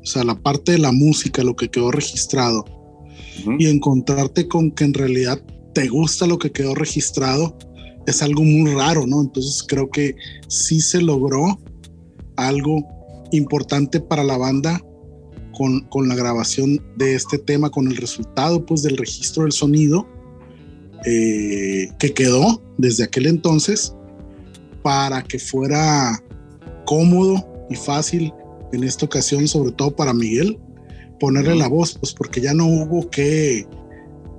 o sea, la parte de la música, lo que quedó registrado, y encontrarte con que en realidad te gusta lo que quedó registrado es algo muy raro, ¿no? Entonces creo que sí se logró algo importante para la banda con, con la grabación de este tema, con el resultado pues del registro del sonido eh, que quedó desde aquel entonces para que fuera cómodo y fácil en esta ocasión, sobre todo para Miguel, ponerle la voz, pues porque ya no hubo que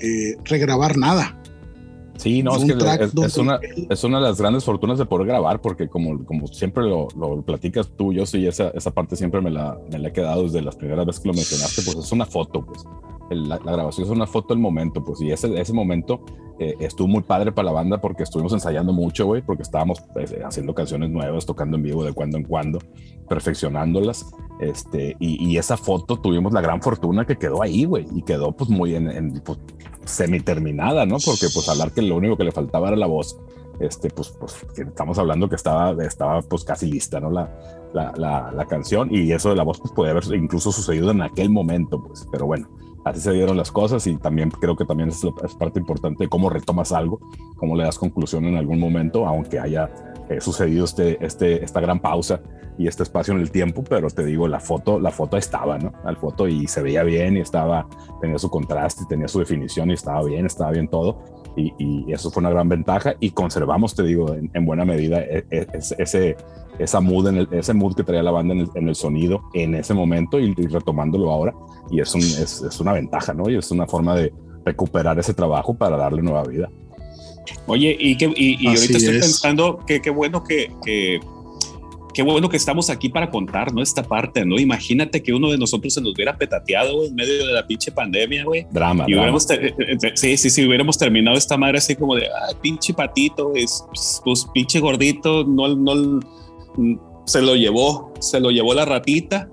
eh, regrabar nada. Sí, no, es, que es, una, es, una, de las grandes fortunas de poder grabar, porque como, como siempre lo, lo platicas tú, yo sí, esa, esa parte siempre me la, me la he quedado desde las primeras veces que lo mencionaste, pues es una foto, pues. La, grabación es una foto del momento, pues, y ese, ese momento eh, estuvo muy padre para la banda porque estuvimos ensayando mucho, güey, porque estábamos pues, haciendo canciones nuevas, tocando en vivo de cuando en cuando, perfeccionándolas, este, y, esa foto tuvimos la gran fortuna que quedó ahí, güey, y quedó pues muy en, en pues, semi terminada, ¿no? Porque pues hablar que lo único que le faltaba era la voz, este, pues, pues estamos hablando que estaba, estaba pues casi lista, ¿no? La, la, la, la canción y eso de la voz pues puede haber incluso sucedido en aquel momento, pues, pero bueno, así se dieron las cosas y también creo que también es, parte importante de cómo retomas algo, cómo le das conclusión en algún momento, aunque haya eh, sucedido este, este, esta gran pausa y este espacio en el tiempo, pero te digo, la foto, la foto estaba, ¿no? La foto y se veía bien y estaba, tenía su contraste, tenía su definición y estaba bien, estaba bien todo. Y, y eso fue una gran ventaja y conservamos, te digo, en, buena medida e, e, ese, esa mood, en el, ese mood que traía la banda en el, sonido en ese momento y, retomándolo ahora. Y es, un, es, es, una ventaja, ¿no? Y es una forma de recuperar ese trabajo para darle nueva vida. Oye, y, que, y, ahorita estoy pensando que qué bueno que, que qué bueno que estamos aquí para contar, ¿no? Esta parte, ¿no? Imagínate que uno de nosotros se nos hubiera petateado en medio de la pinche pandemia, güey. Drama. Y hubiéramos, eh, eh, sí, sí, sí, hubiéramos terminado esta madre así como de, ay, pinche patito, es, pues, pinche gordito, no, no, se lo llevó, se lo llevó la ratita.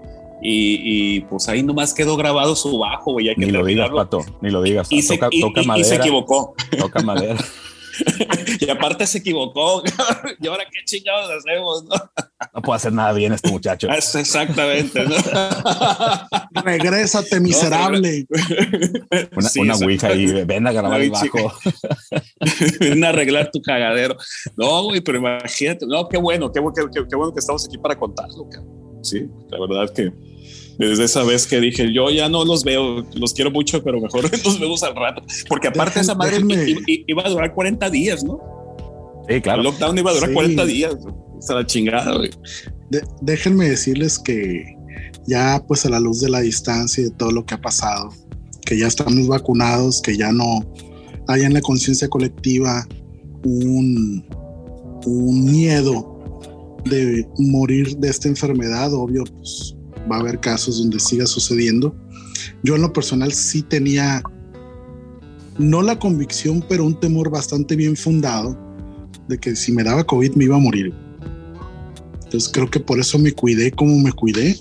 Y, pues ahí nomás quedó grabado su bajo, güey. Ni lo digas, Pato, ni lo digas. Y, se, y se equivocó. Toca madera. y aparte se equivocó. ¿Y ahora qué chingados hacemos? No, no puede hacer nada bien este muchacho. exactamente. ¿no? Regrésate, miserable. una, una ouija ahí, ven a grabar el bajo. ven a arreglar tu cagadero. No, güey, pero imagínate. No, qué bueno, qué, qué, qué bueno que estamos aquí para contarlo. Sí, la verdad que desde esa vez que dije, yo ya no los veo, los quiero mucho, pero mejor los vemos al rato. Porque aparte esa madre iba, a durar 40 días, ¿no? Sí, claro. El lockdown iba a durar 40 días. O la chingada, güey. déjenme decirles que ya pues a la luz de la distancia y de todo lo que ha pasado, que ya estamos vacunados, que ya no hay en la conciencia colectiva un, un miedo de morir de esta enfermedad, obvio, pues va a haber casos donde siga sucediendo. Yo en lo personal sí tenía, no la convicción, pero un temor bastante bien fundado de que si me daba COVID me iba a morir. Entonces creo que por eso me cuidé como me cuidé.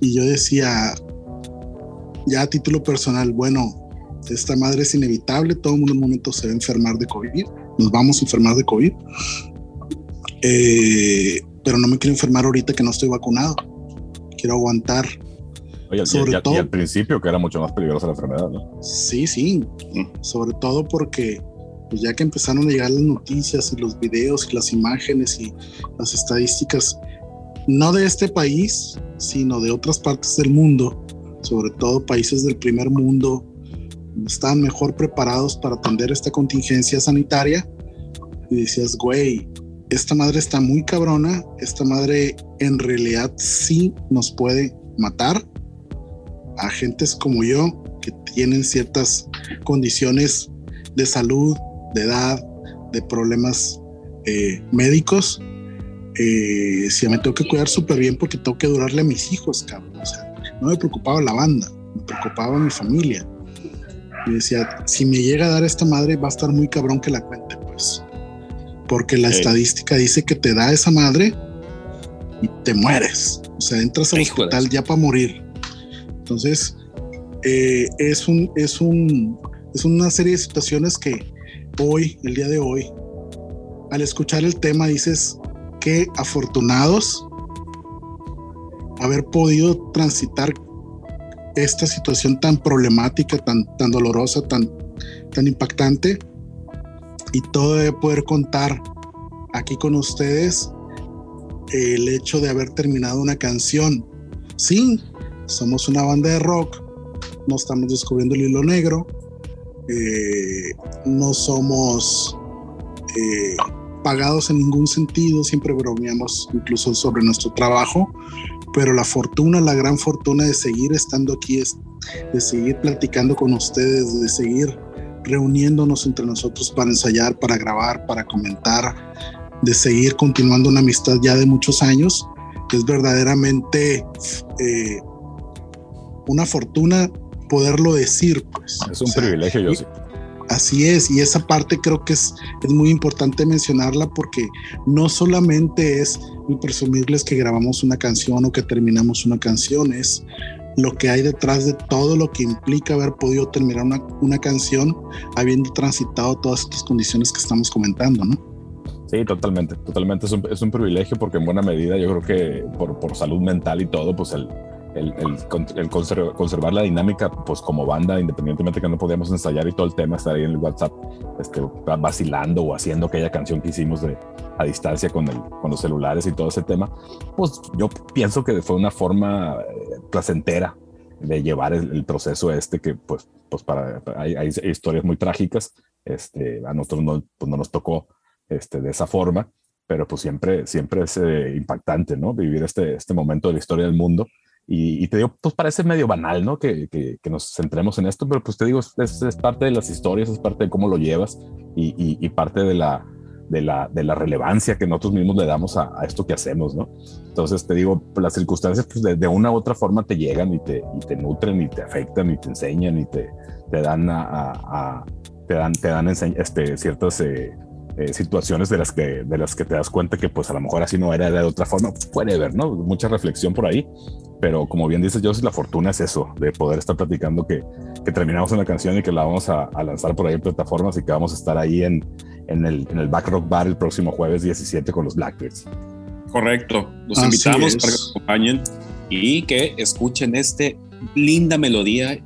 Y yo decía, ya a título personal, bueno, esta madre es inevitable, todo el mundo en un momento se va a enfermar de COVID, nos vamos a enfermar de COVID. Eh, pero no me quiero enfermar ahorita que no estoy vacunado quiero aguantar. Oye, sobre y, todo, y al principio que era mucho más peligrosa la enfermedad, ¿no? Sí, sí, sobre todo porque pues ya que empezaron a llegar las noticias y los videos y las imágenes y las estadísticas, no de este país, sino de otras partes del mundo, sobre todo países del primer mundo, están mejor preparados para atender esta contingencia sanitaria. Y decías, güey, esta madre está muy cabrona, esta madre en realidad sí nos puede matar a gentes como yo que tienen ciertas condiciones de salud, de edad, de problemas eh, médicos. Eh, si me tengo que cuidar súper bien porque tengo que durarle a mis hijos, cabrón. O sea, no me preocupaba la banda, me preocupaba mi familia. Y decía, si me llega a dar esta madre, va a estar muy cabrón que la cuente, pues porque la estadística dice que te da esa madre y te mueres. O sea, entras al hospital ya para morir. Entonces, eh, es, un, es, un, es una serie de situaciones que hoy, el día de hoy, al escuchar el tema dices que afortunados haber podido transitar esta situación tan problemática, tan, tan dolorosa, tan, tan impactante y todo de poder contar aquí con ustedes el hecho de haber terminado una canción. Sí, somos una banda de rock, no estamos descubriendo el hilo negro, eh, no somos eh, pagados en ningún sentido, siempre bromeamos incluso sobre nuestro trabajo, pero la fortuna, la gran fortuna de seguir estando aquí es de seguir platicando con ustedes, de seguir reuniéndonos entre nosotros para ensayar, para grabar, para comentar, de seguir continuando una amistad ya de muchos años, es verdaderamente eh, una fortuna poderlo decir. Pues. Es un privilegio, yo sí. Así es, y esa parte creo que es, es muy importante mencionarla porque no solamente es presumirles que grabamos una canción o que terminamos una canción, es lo que hay detrás de todo lo que implica haber podido terminar una, una canción habiendo transitado todas estas condiciones que estamos comentando, ¿no? Sí, totalmente, totalmente. Es un, es un privilegio porque en buena medida yo creo que por, por salud mental y todo, pues el, el, el, conservar la dinámica, pues como banda, independientemente que no podíamos ensayar y todo el tema, estar ahí en el WhatsApp este, vacilando o haciendo aquella canción que hicimos de, a distancia con, el, con los celulares y todo ese tema, pues yo pienso que fue una forma placentera de llevar el, proceso este que pues, pues para, hay, hay, historias muy trágicas, este, a nosotros no, pues no nos tocó este, de esa forma, pero pues siempre, siempre es eh, impactante, ¿no? Vivir este, este momento de la historia del mundo y, te digo, pues parece medio banal, ¿no? Que, que, nos centremos en esto, pero pues te digo, es, es, parte de las historias, es parte de cómo lo llevas y, y, parte de la, de, la, de la relevancia que nosotros mismos le damos a, esto que hacemos, ¿no? Entonces te digo, las circunstancias pues de, una u otra forma te llegan y te, te nutren y te afectan y te enseñan y te, te dan a, a, te dan, te dan este, ciertas... Eh, eh, situaciones de las que de las que te das cuenta que pues a lo mejor así no era de otra forma puede ver no mucha reflexión por ahí pero como bien dices yo la fortuna es eso de poder estar platicando que, que terminamos una canción y que la vamos a, lanzar por ahí en plataformas y que vamos a estar ahí en, en el, en el Back Rock Bar el próximo jueves 17 con los Blackbirds. Correcto. Los invitamos para que nos acompañen y que escuchen este linda melodía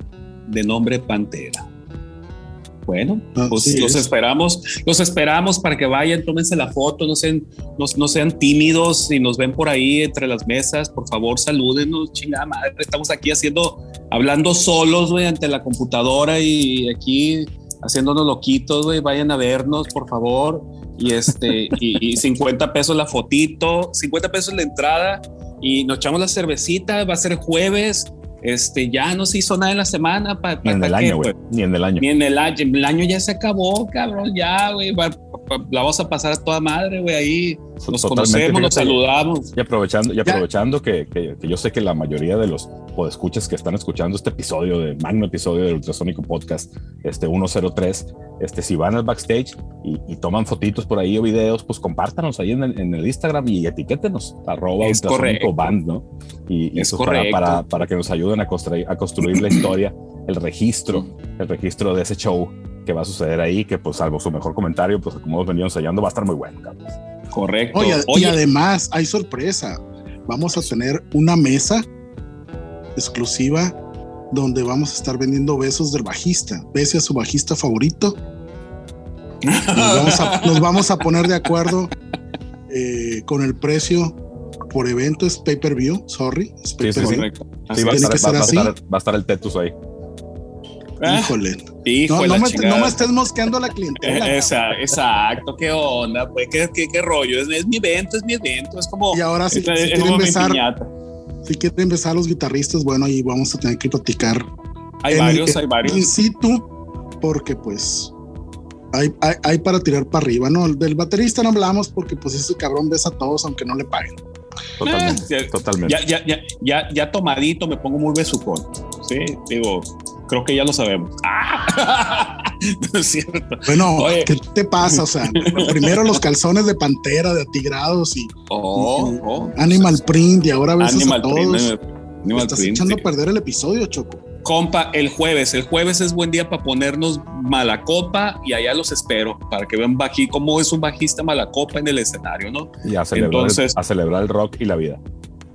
de nombre Pantera. Bueno, pues los esperamos, los esperamos para que vayan, tómense la foto, no sean, no, sean tímidos y nos ven por ahí entre las mesas, por favor, salúdenos, chingada madre, estamos aquí haciendo, hablando solos, güey, ante la computadora y aquí haciéndonos loquitos, güey, vayan a vernos, por favor, y este, y, 50 pesos la fotito, 50 pesos la entrada, y nos echamos la cervecita, va a ser jueves, este, ya no se hizo nada en la semana. Pa, ni en el año, güey. Ni en el año. Ni en el año. El año ya se acabó, cabrón. Ya, güey. La vamos a pasar a toda madre, güey. Ahí nos conocemos, nos saludamos. Y aprovechando, y aprovechando que, que, yo sé que la mayoría de los escuchas que están escuchando este episodio, de magno episodio del Ultrasonico Podcast, este 103, este, si van al backstage y, toman fotitos por ahí o videos, pues compártanos ahí en el, en el Instagram y etiquétenos, arroba es Ultrasonico Band, ¿no? Y, es pues para, para, para, que nos ayuden a construir, a construir la historia, el registro, el registro de ese show que va a suceder ahí, que pues salvo su mejor comentario, pues como hemos venido ensayando, va a estar muy bueno, Carlos. Correcto. y además hay sorpresa. Vamos a tener una mesa exclusiva donde vamos a estar vendiendo besos del bajista. Bese a su bajista favorito. Nos vamos a, poner de acuerdo eh, con el precio por evento. Es pay per view, sorry. va, a estar, el tetus ahí. Ah, híjole. no, me, estés mosqueando a la clientela. exacto, qué onda, pues, qué, qué, rollo. Es, mi evento, es mi evento. Es como. Y ahora sí, si, quieren besar, si quieren empezar los guitarristas, bueno, ahí vamos a tener que platicar. Hay varios, hay varios. In situ, porque pues hay, hay, para tirar para arriba, ¿no? Del baterista no hablamos porque pues ese cabrón besa a todos aunque no le paguen. Totalmente, eh, totalmente. Ya, ya, ya, ya, ya tomadito me pongo muy besucón. Sí, digo, creo que ya lo sabemos. ¡Ah! no es cierto. Bueno, ¿qué te pasa? O sea, primero los calzones de pantera, de atigrados y, oh, oh. Animal Print y ahora ves a todos. estás echando a perder el episodio, Choco. Compa, el jueves, el jueves es buen día para ponernos mala copa y allá los espero para que vean bají cómo es un bajista mala copa en el escenario, ¿no? Y a celebrar, Entonces, a celebrar el rock y la vida.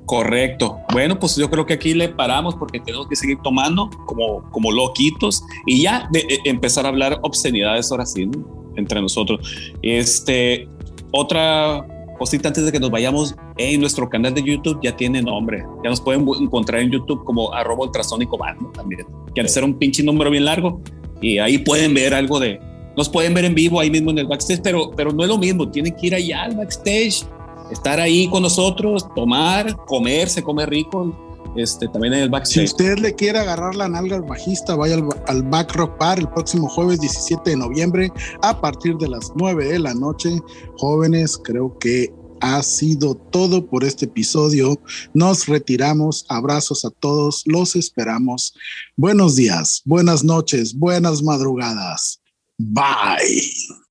Correcto. Bueno, pues yo creo que aquí le paramos porque tenemos que seguir tomando como, como loquitos y ya de, empezar a hablar obscenidades ahora sí, entre nosotros. Este, otra cosita antes de que nos vayamos, en nuestro canal de YouTube ya tiene nombre. Ya nos pueden encontrar en YouTube como arroba ultrasónico band también. Que al ser un pinche número bien largo y ahí pueden ver algo de... Nos pueden ver en vivo ahí mismo en el backstage, pero, pero no es lo mismo. Tienen que ir allá al backstage estar ahí con nosotros, tomar, comer, se come rico, este, también en el backstage. Si usted le quiere agarrar la nalga al bajista, vaya al, al Back Rock Bar el próximo jueves 17 de noviembre a partir de las 9 de la noche. Jóvenes, creo que ha sido todo por este episodio. Nos retiramos. Abrazos a todos. Los esperamos. Buenos días, buenas noches, buenas madrugadas. Bye.